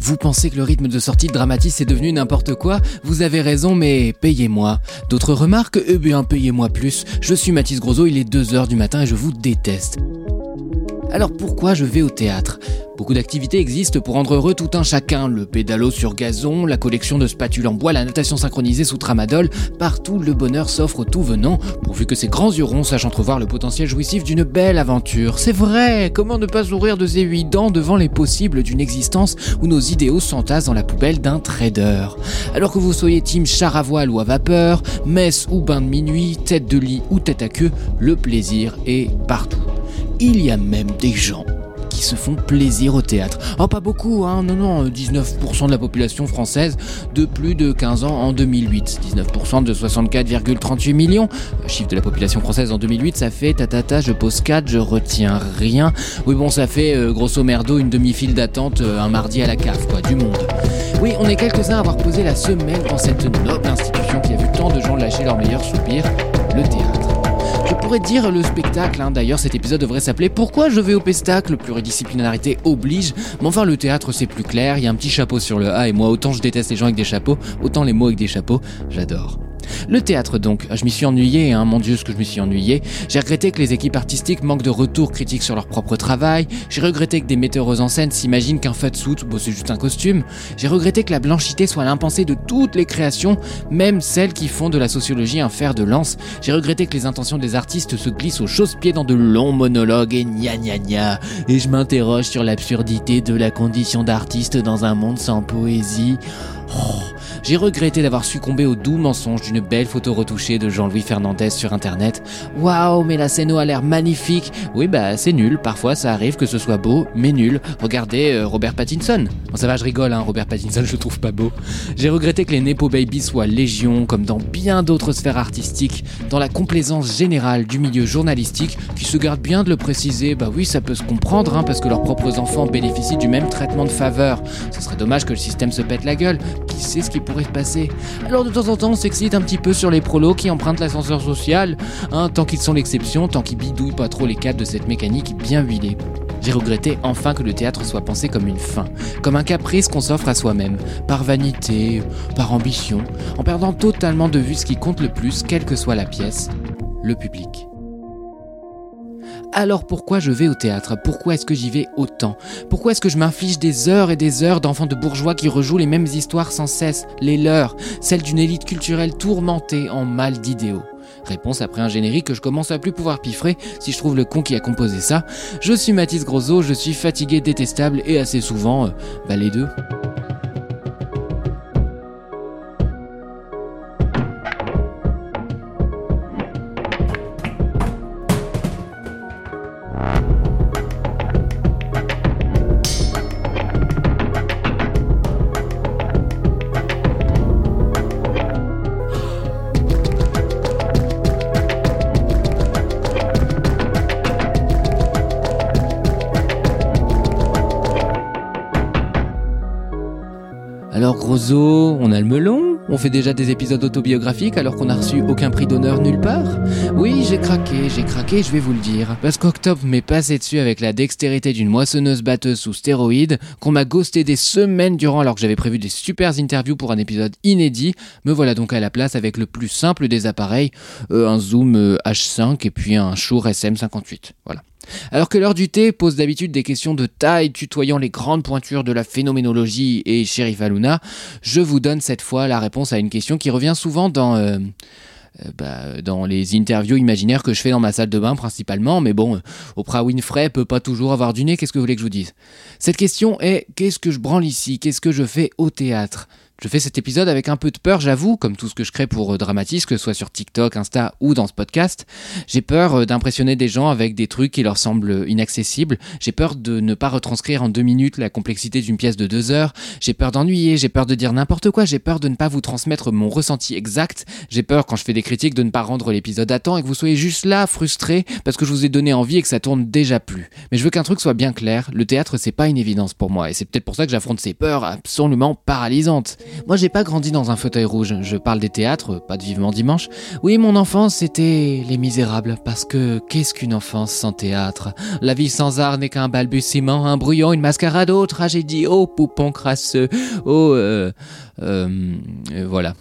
Vous pensez que le rythme de sortie de Dramatis est devenu n'importe quoi? Vous avez raison, mais payez-moi. D'autres remarques? Eh bien, payez-moi plus. Je suis Mathis Grosso, il est 2h du matin et je vous déteste. Alors pourquoi je vais au théâtre? Beaucoup d'activités existent pour rendre heureux tout un chacun. Le pédalo sur gazon, la collection de spatules en bois, la natation synchronisée sous tramadol. Partout, le bonheur s'offre tout venant, pourvu que ces grands yeux ronds sachent entrevoir le potentiel jouissif d'une belle aventure. C'est vrai Comment ne pas sourire de ses huit dents devant les possibles d'une existence où nos idéaux s'entassent dans la poubelle d'un trader Alors que vous soyez team char à voile ou à vapeur, messe ou bain de minuit, tête de lit ou tête à queue, le plaisir est partout. Il y a même des gens qui se font plaisir au théâtre. Oh, pas beaucoup, hein, non, non, 19% de la population française de plus de 15 ans en 2008. 19% de 64,38 millions. Euh, Chiffre de la population française en 2008, ça fait tatata, je pose 4, je retiens rien. Oui, bon, ça fait euh, grosso merdo une demi-file d'attente euh, un mardi à la cave, quoi, du monde. Oui, on est quelques-uns à avoir posé la semelle dans cette noble institution qui a vu tant de gens lâcher leur meilleur soupir, le théâtre. Je pourrais dire le spectacle, hein. d'ailleurs cet épisode devrait s'appeler Pourquoi je vais au pestacle? Pluridisciplinarité oblige, mais enfin le théâtre c'est plus clair, il y a un petit chapeau sur le A et moi autant je déteste les gens avec des chapeaux, autant les mots avec des chapeaux, j'adore. Le théâtre donc, je m'y suis ennuyé, hein, mon dieu ce que je me suis ennuyé. J'ai regretté que les équipes artistiques manquent de retours critiques sur leur propre travail. J'ai regretté que des metteuses en scène s'imaginent qu'un fatsuit, bon c'est juste un costume. J'ai regretté que la blanchité soit l'impensée de toutes les créations, même celles qui font de la sociologie un fer de lance. J'ai regretté que les intentions des artistes se glissent aux chausse-pieds dans de longs monologues et gna gna gna. Et je m'interroge sur l'absurdité de la condition d'artiste dans un monde sans poésie. Oh, j'ai regretté d'avoir succombé au doux mensonge d'une belle photo retouchée de Jean-Louis Fernandez sur internet. Waouh, mais la scène a l'air magnifique. Oui, bah c'est nul. Parfois ça arrive que ce soit beau, mais nul. Regardez euh, Robert Pattinson. Bon, ça va, je rigole, hein, Robert Pattinson, je le trouve pas beau. J'ai regretté que les Nepo Babies soient légion, comme dans bien d'autres sphères artistiques, dans la complaisance générale du milieu journalistique, qui se garde bien de le préciser. Bah oui, ça peut se comprendre, hein, parce que leurs propres enfants bénéficient du même traitement de faveur. Ce serait dommage que le système se pète la gueule. Qui sait ce qui pourrait se passer? Alors de temps en temps, on s'excite un petit peu sur les prolos qui empruntent l'ascenseur social, hein, tant qu'ils sont l'exception, tant qu'ils bidouillent pas trop les cadres de cette mécanique bien huilée. J'ai regretté enfin que le théâtre soit pensé comme une fin, comme un caprice qu'on s'offre à soi-même, par vanité, par ambition, en perdant totalement de vue ce qui compte le plus, quelle que soit la pièce, le public. Alors pourquoi je vais au théâtre? Pourquoi est-ce que j'y vais autant? Pourquoi est-ce que je m'inflige des heures et des heures d'enfants de bourgeois qui rejouent les mêmes histoires sans cesse, les leurs, celles d'une élite culturelle tourmentée en mal d'idéaux? Réponse après un générique que je commence à plus pouvoir piffrer si je trouve le con qui a composé ça. Je suis Mathis Grosso, je suis fatigué, détestable et assez souvent, euh, les deux. On a le melon On fait déjà des épisodes autobiographiques alors qu'on a reçu aucun prix d'honneur nulle part Oui, j'ai craqué, j'ai craqué, je vais vous le dire. Parce qu'Octobre m'est passé dessus avec la dextérité d'une moissonneuse batteuse sous stéroïdes, qu'on m'a ghosté des semaines durant alors que j'avais prévu des super interviews pour un épisode inédit. Me voilà donc à la place avec le plus simple des appareils, euh, un Zoom euh, H5 et puis un Shure SM58. Voilà. Alors que l'heure du thé pose d'habitude des questions de taille tutoyant les grandes pointures de la phénoménologie et Sheriff Aluna, je vous donne cette fois la réponse à une question qui revient souvent dans... euh, euh, bah, les interviews imaginaires que je fais dans ma salle de bain principalement, mais bon, euh, Oprah Winfrey peut pas toujours avoir du nez, qu'est-ce que vous voulez que je vous dise? Cette question est qu'est-ce que je branle ici? Qu'est-ce que je fais au théâtre? Je fais cet épisode avec un peu de peur, j'avoue, comme tout ce que je crée pour euh, Dramatis, que ce soit sur TikTok, Insta ou dans ce podcast. J'ai peur euh, d'impressionner des gens avec des trucs qui leur semblent inaccessibles. J'ai peur de ne pas retranscrire en deux minutes la complexité d'une pièce de deux heures. J'ai peur d'ennuyer, j'ai peur de dire n'importe quoi, j'ai peur de ne pas vous transmettre mon ressenti exact. J'ai peur, quand je fais des critiques, de ne pas rendre l'épisode à temps et que vous soyez juste là, frustré, parce que je vous ai donné envie et que ça tourne déjà plus. Mais je veux qu'un truc soit bien clair, le théâtre c'est pas une évidence pour moi, et c'est peut-être pour ça que j'affronte ces peurs absolument paralysantes. Moi, j'ai pas grandi dans un fauteuil rouge. Je parle des théâtres, pas de Vivement Dimanche. Oui, mon enfance, c'était Les Misérables. Parce que qu'est-ce qu'une enfance sans théâtre? La vie sans art n'est qu'un balbutiement, un brouillon, une mascarade, oh tragédie, oh poupon crasseux, oh... Euh, euh, voilà.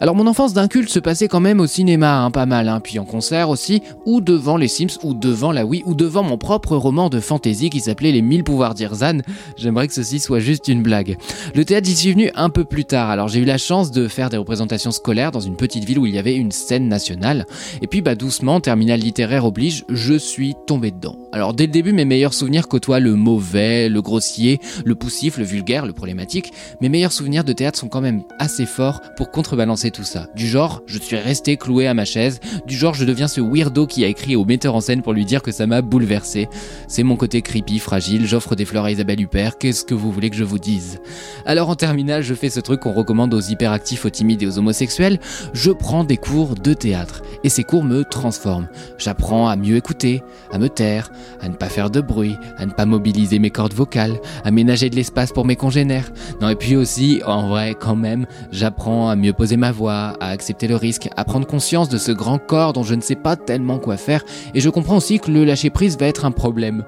Alors mon enfance d'un culte se passait quand même au cinéma, hein, pas mal, hein, puis en concert aussi, ou devant les Sims, ou devant la Wii, ou devant mon propre roman de fantasy qui s'appelait Les Mille Pouvoirs d'Irzan. J'aimerais que ceci soit juste une blague. Le théâtre, j'y suis venu un peu plus tard, alors j'ai eu la chance de faire des représentations scolaires dans une petite ville où il y avait une scène nationale, et puis bah doucement, terminal littéraire oblige, je suis tombé dedans. Alors dès le début, mes meilleurs souvenirs côtoient le mauvais, le grossier, le poussif, le vulgaire, le problématique. Mes meilleurs souvenirs de théâtre sont quand même assez forts pour contrebalancer tout ça. Du genre, je suis resté cloué à ma chaise, du genre, je deviens ce weirdo qui a écrit au metteur en scène pour lui dire que ça m'a bouleversé. C'est mon côté creepy, fragile, j'offre des fleurs à Isabelle Huppert, qu'est-ce que vous voulez que je vous dise? Alors en terminale, je fais ce truc qu'on recommande aux hyperactifs, aux timides et aux homosexuels, je prends des cours de théâtre. Et ces cours me transforment. J'apprends à mieux écouter, à me taire, à ne pas faire de bruit, à ne pas mobiliser mes cordes vocales, à ménager de l'espace pour mes congénères. Non, et puis aussi, en vrai, quand même, j'apprends à mieux poser ma voix, à accepter le risque, à prendre conscience de ce grand corps dont je ne sais pas tellement quoi faire, et je comprends aussi que le lâcher prise va être un problème.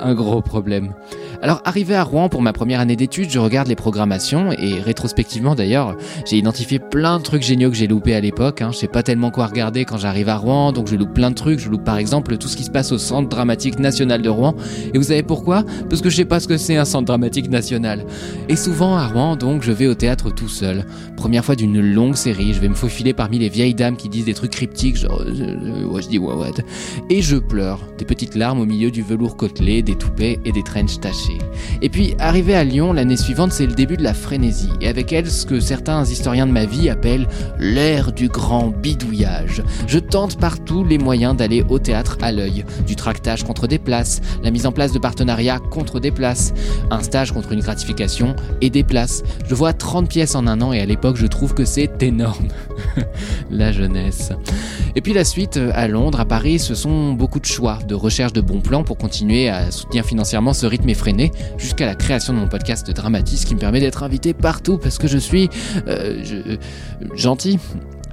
Un gros problème. Alors arrivé à Rouen pour ma première année d'études, je regarde les programmations et rétrospectivement d'ailleurs, j'ai identifié plein de trucs géniaux que j'ai loupés à l'époque. Hein. Je sais pas tellement quoi regarder quand j'arrive à Rouen, donc je loupe plein de trucs. Je loupe par exemple tout ce qui se passe au Centre dramatique national de Rouen. Et vous savez pourquoi? Parce que je sais pas ce que c'est un centre dramatique national. Et souvent à Rouen, donc, je vais au théâtre tout seul. Première fois d'une longue série, je vais me faufiler parmi les vieilles dames qui disent des trucs cryptiques, genre euh, euh, ouais, je dis ouais, ouais. Et je pleure, des petites larmes au milieu du velours côtelé, des toupets et des trenches tachés. Et puis, arrivé à Lyon, l'année suivante, c'est le début de la frénésie, et avec elle ce que certains historiens de ma vie appellent l'ère du grand bidouillage. Je tente par tous les moyens d'aller au théâtre à l'œil, du tractage contre des places, la mise en place de partenariats contre des places, un stage contre une gratification et des places. Je vois 30 pièces en un an et à l'époque je trouve que c'est énorme. la jeunesse. Et puis la suite, euh, à Londres, à Paris, ce sont beaucoup de choix, de recherche de bons plans pour continuer à soutenir financièrement ce rythme effréné, jusqu'à la création de mon podcast Dramatis qui me permet d'être invité partout parce que je suis euh, gentil.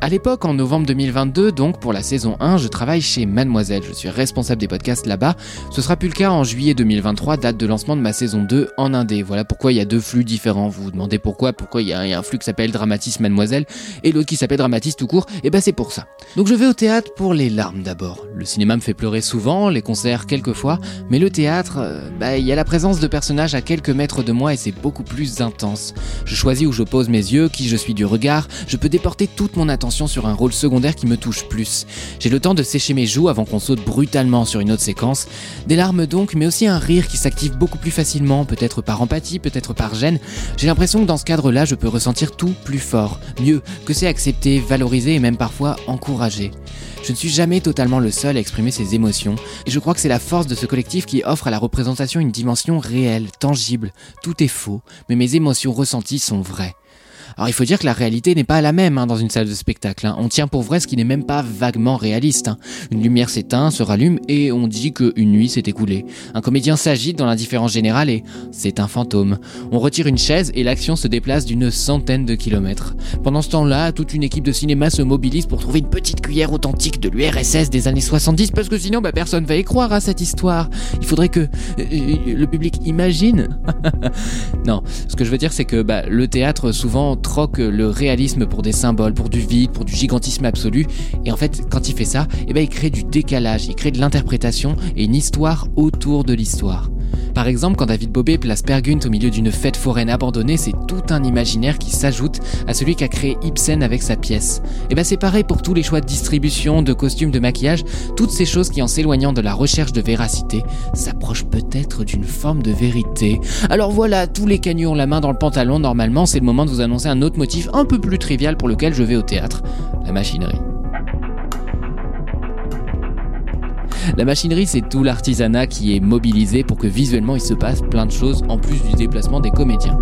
À l'époque, en novembre 2022, donc pour la saison 1, je travaille chez Mademoiselle. Je suis responsable des podcasts là-bas. Ce sera plus le cas en juillet 2023, date de lancement de ma saison 2 en Indé. Voilà pourquoi il y a deux flux différents. Vous vous demandez pourquoi Pourquoi il y, a un flux qui s'appelle Dramatis Mademoiselle et l'autre qui s'appelle Dramatis tout court Et eh ben c'est pour ça. Donc je vais au théâtre pour les larmes d'abord. Le cinéma me fait pleurer souvent, les concerts quelques fois, mais le théâtre, euh, bah il y a la présence de personnages à quelques mètres de moi et c'est beaucoup plus intense. Je choisis où je pose mes yeux, qui je suis du regard. Je peux déporter toute mon attention sur un rôle secondaire qui me touche plus. J'ai le temps de sécher mes joues avant qu'on saute brutalement sur une autre séquence. Des larmes donc, mais aussi un rire qui s'active beaucoup plus facilement, peut-être par empathie, peut-être par gêne. J'ai l'impression que dans ce cadre-là, je peux ressentir tout plus fort, mieux, que c'est accepté, valorisé et même parfois encouragé. Je ne suis jamais totalement le seul à exprimer ces émotions, et je crois que c'est la force de ce collectif qui offre à la représentation une dimension réelle, tangible. Tout est faux, mais mes émotions ressenties sont vraies. Alors il faut dire que la réalité n'est pas la même hein, dans une salle de spectacle. Hein. On tient pour vrai ce qui n'est même pas vaguement réaliste. Hein. Une lumière s'éteint, se rallume et on dit qu'une nuit s'est écoulée. Un comédien s'agite dans l'indifférence générale et c'est un fantôme. On retire une chaise et l'action se déplace d'une centaine de kilomètres. Pendant ce temps-là, toute une équipe de cinéma se mobilise pour trouver une petite cuillère authentique de l'URSS des années 70 parce que sinon bah, personne va y croire à cette histoire. Il faudrait que euh, euh, le public imagine. non, ce que je veux dire c'est que bah, le théâtre souvent troque le réalisme pour des symboles, pour du vide, pour du gigantisme absolu. Et en fait, quand il fait ça, eh ben, il crée du décalage, il crée de l'interprétation et une histoire autour de l'histoire. Par exemple, quand David Bobet place Pergunt au milieu d'une fête foraine abandonnée, c'est tout un imaginaire qui s'ajoute à celui qu'a créé Ibsen avec sa pièce. Et ben c'est pareil pour tous les choix de distribution, de costumes, de maquillage, toutes ces choses qui en s'éloignant de la recherche de véracité s'approchent peut-être d'une forme de vérité. Alors voilà, tous les cagnons ont la main dans le pantalon, normalement c'est le moment de vous annoncer un autre motif un peu plus trivial pour lequel je vais au théâtre, la machinerie. La machinerie, c'est tout l'artisanat qui est mobilisé pour que visuellement il se passe plein de choses en plus du déplacement des comédiens.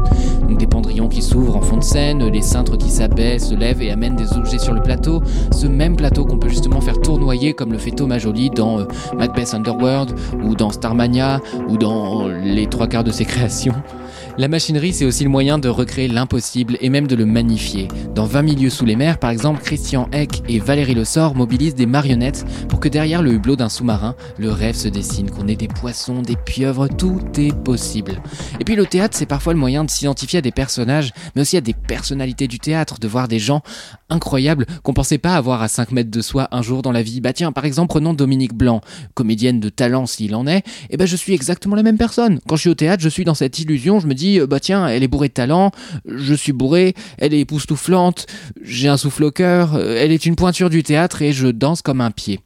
Donc des pendrillons qui s'ouvrent en fond de scène, les cintres qui s'abaissent, se lèvent et amènent des objets sur le plateau. Ce même plateau qu'on peut justement faire tournoyer comme le fait Thomas Joly dans euh, Macbeth Underworld ou dans Starmania ou dans les trois quarts de ses créations. La machinerie, c'est aussi le moyen de recréer l'impossible et même de le magnifier. Dans 20 milieux sous les mers, par exemple, Christian Eck et Valérie Le Sort mobilisent des marionnettes pour que derrière le hublot d'un sous-marin, le rêve se dessine, qu'on ait des poissons, des pieuvres, tout est possible. Et puis le théâtre, c'est parfois le moyen de s'identifier à des personnages, mais aussi à des personnalités du théâtre, de voir des gens incroyables qu'on pensait pas avoir à 5 mètres de soi un jour dans la vie. Bah tiens, par exemple, prenons Dominique Blanc, comédienne de talent s'il en est, et eh ben je suis exactement la même personne. Quand je suis au théâtre, je suis dans cette illusion, je me dis euh, bah tiens, elle est bourrée de talent, je suis bourré, elle est époustouflante, j'ai un souffle au cœur, euh, elle est une pointure du théâtre et je danse comme un pied.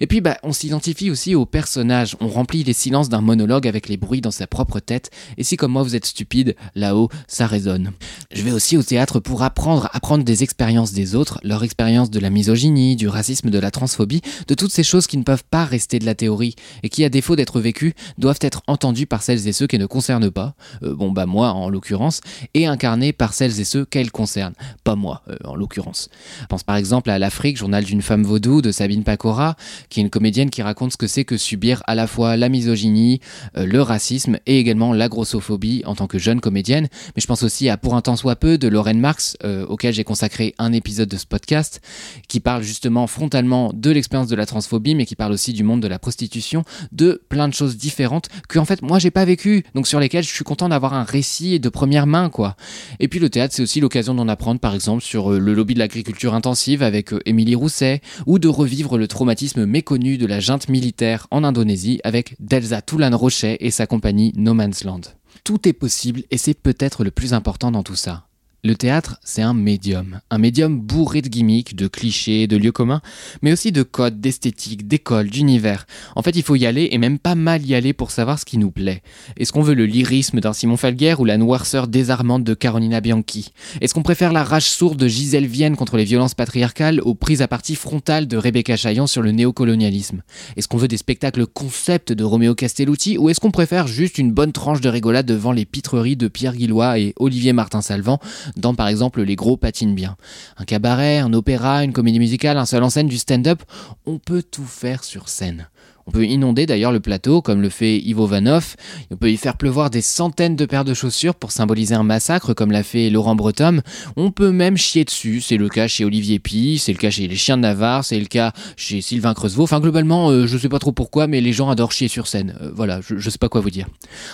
Et puis bah on s'identifie aussi au personnage, on remplit les silences d'un monologue avec les bruits dans sa propre tête, et si comme moi vous êtes stupide, là-haut ça résonne. Je vais aussi au théâtre pour apprendre, apprendre des expériences des autres, leur expérience de la misogynie, du racisme, de la transphobie, de toutes ces choses qui ne peuvent pas rester de la théorie, et qui à défaut d'être vécues, doivent être entendues par celles et ceux qui ne concernent pas. Euh, bon bah moi en l'occurrence, et incarné par celles et ceux qu'elle concerne, pas moi euh, en l'occurrence. Pense par exemple à L'Afrique, journal d'une femme vaudou de Sabine Pacora, qui est une comédienne qui raconte ce que c'est que subir à la fois la misogynie, euh, le racisme et également la grossophobie en tant que jeune comédienne. Mais je pense aussi à Pour un temps soit peu de Lorraine Marx, euh, auquel j'ai consacré un épisode de ce podcast, qui parle justement frontalement de l'expérience de la transphobie, mais qui parle aussi du monde de la prostitution, de plein de choses différentes que en fait moi j'ai pas vécu, donc sur lesquelles je suis content d'avoir un récit de première main, quoi. Et puis le théâtre, c'est aussi l'occasion d'en apprendre, par exemple, sur euh, le lobby de l'agriculture intensive avec euh, Émilie Rousset, ou de revivre le traumatisme méconnu de la junte militaire en Indonésie avec Delza Toulan Rochet et sa compagnie No Man's Land. Tout est possible et c'est peut-être le plus important dans tout ça. Le théâtre, c'est un médium. Un médium bourré de gimmicks, de clichés, de lieux communs, mais aussi de codes, d'esthétique, d'école, d'univers. En fait, il faut y aller, et même pas mal y aller pour savoir ce qui nous plaît. Est-ce qu'on veut le lyrisme d'un Simon Falguer ou la noirceur désarmante de Carolina Bianchi? Est-ce qu'on préfère la rage sourde de Gisèle Vienne contre les violences patriarcales aux prises à partie frontales de Rebecca Chaillon sur le néocolonialisme? Est-ce qu'on veut des spectacles concept de Romeo Castellucci ou est-ce qu'on préfère juste une bonne tranche de rigolade devant les pitreries de Pierre Guillois et Olivier Martin-Salvant dans par exemple Les Gros patinent bien. Un cabaret, un opéra, une comédie musicale, un seul en scène, du stand-up, on peut tout faire sur scène. On peut inonder d'ailleurs le plateau comme le fait Ivo Vanov. On peut y faire pleuvoir des centaines de paires de chaussures pour symboliser un massacre comme l'a fait Laurent Breton. On peut même chier dessus. C'est le cas chez Olivier Pi, c'est le cas chez Les Chiens de Navarre, c'est le cas chez Sylvain Creusevaux. Enfin globalement, euh, je sais pas trop pourquoi, mais les gens adorent chier sur scène. Euh, voilà, je, je sais pas quoi vous dire.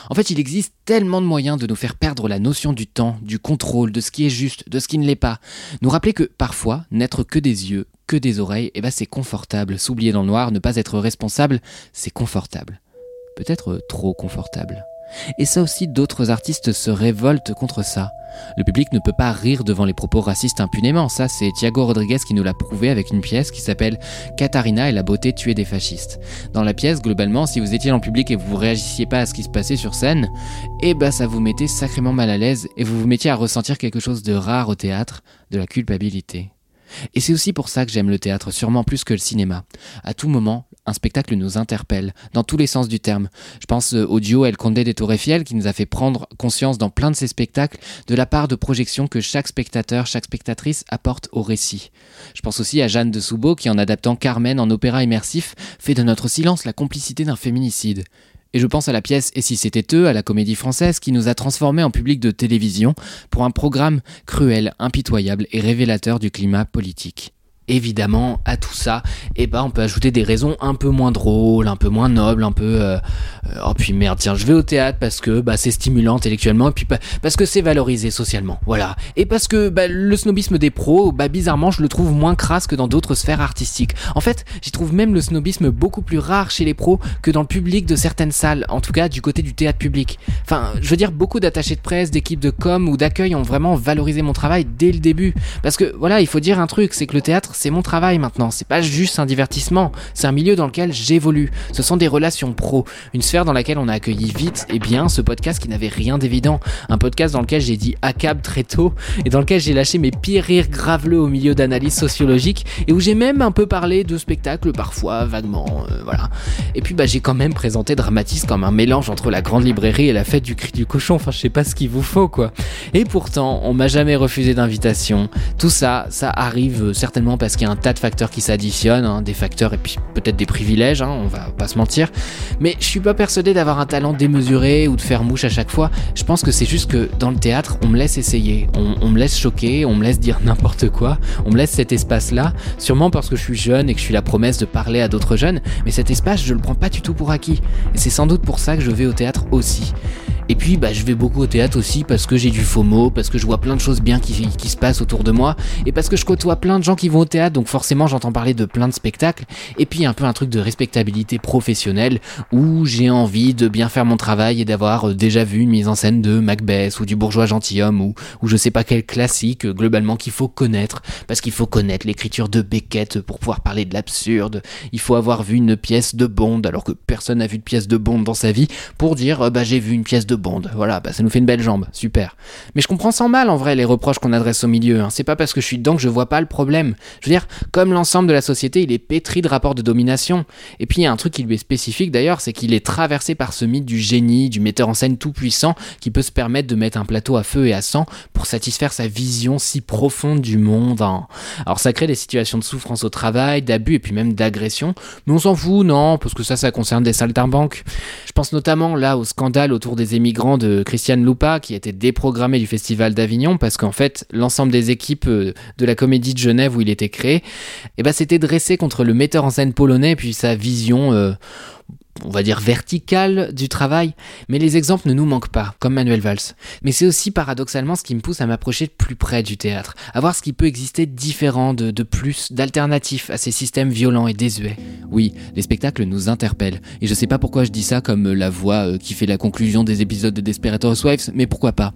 En fait, il existe tellement de moyens de nous faire perdre la notion du temps, du contrôle, de ce qui est juste, de ce qui ne l'est pas. Nous rappeler que parfois, n'être que des yeux, que des oreilles, et eh ben c'est confortable. S'oublier dans le noir, ne pas être responsable, c'est confortable. Peut-être trop confortable. Et ça aussi, d'autres artistes se révoltent contre ça. Le public ne peut pas rire devant les propos racistes impunément. Ça, c'est Thiago Rodriguez qui nous l'a prouvé avec une pièce qui s'appelle Katharina et la beauté tuée des fascistes. Dans la pièce, globalement, si vous étiez le public et vous réagissiez pas à ce qui se passait sur scène, eh ben ça vous mettait sacrément mal à l'aise et vous vous mettiez à ressentir quelque chose de rare au théâtre, de la culpabilité. Et c'est aussi pour ça que j'aime le théâtre, sûrement plus que le cinéma. À tout moment, un spectacle nous interpelle, dans tous les sens du terme. Je pense euh, au duo El Conde des Tour Eiffel qui nous a fait prendre conscience dans plein de ces spectacles de la part de projection que chaque spectateur, chaque spectatrice apporte au récit. Je pense aussi à Jeanne de Soubeau qui, en adaptant Carmen en opéra immersif, fait de notre silence la complicité d'un féminicide. Et je pense à la pièce Et si c'était eux, à la comédie française, qui nous a transformés en public de télévision pour un programme cruel, impitoyable et révélateur du climat politique. Évidemment, à tout ça, et eh ben, on peut ajouter des raisons un peu moins drôles, un peu moins nobles, un peu, euh, euh, oh puis merde, tiens, je vais au théâtre parce que, bah, c'est stimulant intellectuellement, et puis parce que c'est valorisé socialement, voilà. Et parce que, bah, le snobisme des pros, bah, bizarrement, je le trouve moins crasse que dans d'autres sphères artistiques. En fait, j'y trouve même le snobisme beaucoup plus rare chez les pros que dans le public de certaines salles, en tout cas du côté du théâtre public. Enfin, je veux dire, beaucoup d'attachés de presse, d'équipes de com ou d'accueil ont vraiment valorisé mon travail dès le début. Parce que, voilà, il faut dire un truc, c'est que le théâtre, c'est mon travail maintenant, c'est pas juste un divertissement, c'est un milieu dans lequel j'évolue. Ce sont des relations pro, une sphère dans laquelle on a accueilli vite et bien ce podcast qui n'avait rien d'évident, un podcast dans lequel j'ai dit ACAB très tôt et dans lequel j'ai lâché mes pires rires graveleux au milieu d'analyses sociologiques et où j'ai même un peu parlé de spectacles parfois vaguement, euh, voilà. Et puis bah j'ai quand même présenté Dramatis comme un mélange entre la grande librairie et la fête du cri du cochon, enfin je sais pas ce qu'il vous faut quoi. Et pourtant, on m'a jamais refusé d'invitation. Tout ça, ça arrive certainement parce qu'il y a un tas de facteurs qui s'additionnent, hein, des facteurs et puis peut-être des privilèges, hein, on va pas se mentir. Mais je suis pas persuadé d'avoir un talent démesuré ou de faire mouche à chaque fois. Je pense que c'est juste que dans le théâtre, on me laisse essayer, on, me laisse choquer, on me laisse dire n'importe quoi, on me laisse cet espace-là, sûrement parce que je suis jeune et que je suis la promesse de parler à d'autres jeunes, mais cet espace, je le prends pas du tout pour acquis. Et c'est sans doute pour ça que je vais au théâtre aussi. Et puis bah, je vais beaucoup au théâtre aussi parce que j'ai du FOMO, parce que je vois plein de choses bien qui, se passent autour de moi, et parce que je côtoie plein de gens qui vont au théâtre, donc forcément j'entends parler de plein de spectacles, et puis un peu un truc de respectabilité professionnelle, où j'ai envie de bien faire mon travail et d'avoir euh, déjà vu une mise en scène de Macbeth ou du bourgeois gentilhomme, ou, ou je sais pas quel classique euh, globalement qu'il faut connaître, parce qu'il faut connaître l'écriture de Beckett pour pouvoir parler de l'absurde, il faut avoir vu une pièce de Bond alors que personne n'a vu de pièce de Bond dans sa vie, pour dire euh, bah j'ai vu une pièce de Bond. Voilà, bah, ça nous fait une belle jambe, super. Mais je comprends sans mal en vrai les reproches qu'on adresse au milieu. Hein. C'est pas parce que je suis dedans que je vois pas le problème. Je veux dire, comme l'ensemble de la société, il est pétri de rapports de domination. Et puis il y a un truc qui lui est spécifique d'ailleurs, c'est qu'il est traversé par ce mythe du génie, du metteur en scène tout puissant qui peut se permettre de mettre un plateau à feu et à sang pour satisfaire sa vision si profonde du monde. Hein. Alors ça crée des situations de souffrance au travail, d'abus et puis même d'agression. Mais on s'en fout, non, parce que ça, ça concerne des saltimbanques. Je pense notamment là au scandale autour des émigrants de Christiane Lupa qui été déprogrammé du Festival d'Avignon parce qu'en fait l'ensemble des équipes euh, de la comédie de Genève où il était créé, eh ben, c'était dressé contre le metteur en scène polonais puis sa vision euh, on va dire verticale du travail, mais les exemples ne nous manquent pas, comme Manuel Valls. Mais c'est aussi paradoxalement ce qui me pousse à m'approcher de plus près du théâtre, à voir ce qui peut exister différent, de, de plus, d'alternatif à ces systèmes violents et désuets. Oui, les spectacles nous interpellent, et je sais pas pourquoi je dis ça comme la voix euh, qui fait la conclusion des épisodes de Desperate Housewives, mais pourquoi pas?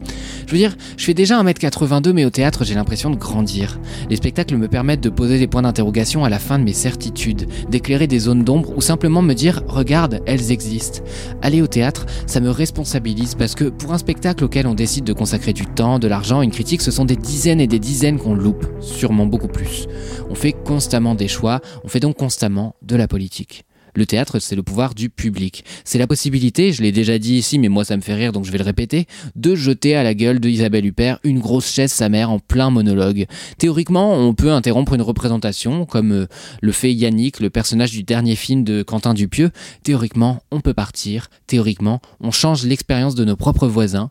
Je veux dire, je fais déjà 1m82, mais au théâtre j'ai l'impression de grandir. Les spectacles me permettent de poser des points d'interrogation à la fin de mes certitudes, d'éclairer des zones d'ombre ou simplement me dire, regarde, elles existent. Aller au théâtre, ça me responsabilise parce que pour un spectacle auquel on décide de consacrer du temps, de l'argent, une critique, ce sont des dizaines et des dizaines qu'on loupe, sûrement beaucoup plus. On fait constamment des choix, on fait donc constamment de la politique. Le théâtre, c'est le pouvoir du public. C'est la possibilité, je l'ai déjà dit ici, mais moi ça me fait rire donc je vais le répéter, de jeter à la gueule de Isabelle Huppert une grosse chaise sa mère en plein monologue. Théoriquement, on peut interrompre une représentation, comme euh, le fait Yannick, le personnage du dernier film de Quentin Dupieux. Théoriquement, on peut partir. Théoriquement, on change l'expérience de nos propres voisins.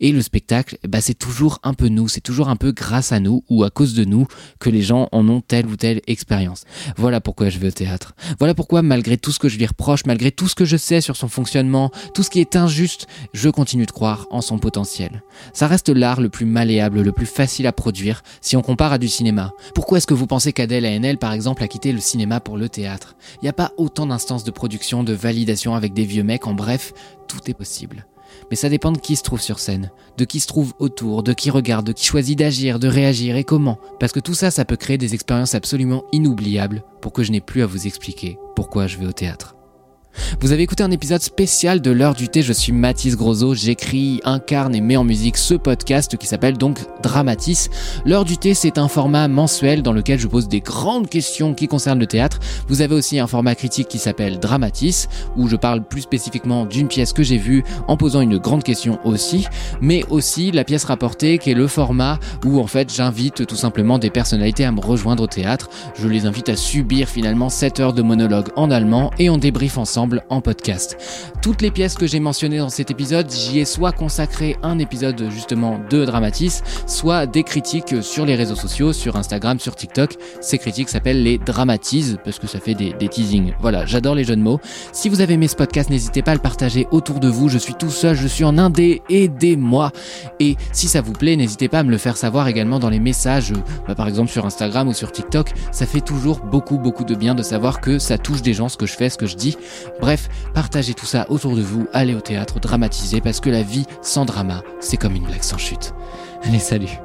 Et le spectacle, bah, c'est toujours un peu nous, c'est toujours un peu grâce à nous ou à cause de nous que les gens en ont telle ou telle expérience. Voilà pourquoi je vais au théâtre. Voilà pourquoi, malgré tout ce que je lui reproche, malgré tout ce que je sais sur son fonctionnement, tout ce qui est injuste, je continue de croire en son potentiel. Ça reste l'art le plus malléable, le plus facile à produire si on compare à du cinéma. Pourquoi est-ce que vous pensez qu'Adèle ANL, par exemple, a quitté le cinéma pour le théâtre? Il n'y a pas autant d'instances de production, de validation avec des vieux mecs, en bref, tout est possible. Mais ça dépend de qui se trouve sur scène, de qui se trouve autour, de qui regarde, de qui choisit d'agir, de réagir et comment. Parce que tout ça, ça peut créer des expériences absolument inoubliables pour que je n'ai plus à vous expliquer pourquoi je vais au théâtre. Vous avez écouté un épisode spécial de l'heure du thé, je suis Mathis Grosso, j'écris, incarne et mets en musique ce podcast qui s'appelle donc Dramatis. L'heure du thé, c'est un format mensuel dans lequel je pose des grandes questions qui concernent le théâtre. Vous avez aussi un format critique qui s'appelle Dramatis, où je parle plus spécifiquement d'une pièce que j'ai vue en posant une grande question aussi, mais aussi la pièce rapportée qui est le format où en fait j'invite tout simplement des personnalités à me rejoindre au théâtre. Je les invite à subir finalement 7 heures de monologue en allemand et on débrief ensemble en podcast. Toutes les pièces que j'ai mentionnées dans cet épisode, j'y ai soit consacré un épisode justement de Dramatis, soit des critiques sur les réseaux sociaux, sur Instagram, sur TikTok. Ces critiques s'appellent les Dramatises parce que ça fait des, des teasings. Voilà, j'adore les jeux de mots. Si vous avez aimé ce podcast, n'hésitez pas à le partager autour de vous. Je suis tout seul, je suis en indé, aidez-moi. Et si ça vous plaît, n'hésitez pas à me le faire savoir également dans les messages, bah, par exemple sur Instagram ou sur TikTok. Ça fait toujours beaucoup, beaucoup de bien de savoir que ça touche des gens, ce que je fais, ce que je dis. Bref, partagez tout ça autour de vous, allez au théâtre, dramatisez, parce que la vie sans drama, c'est comme une blague sans chute. Allez, salut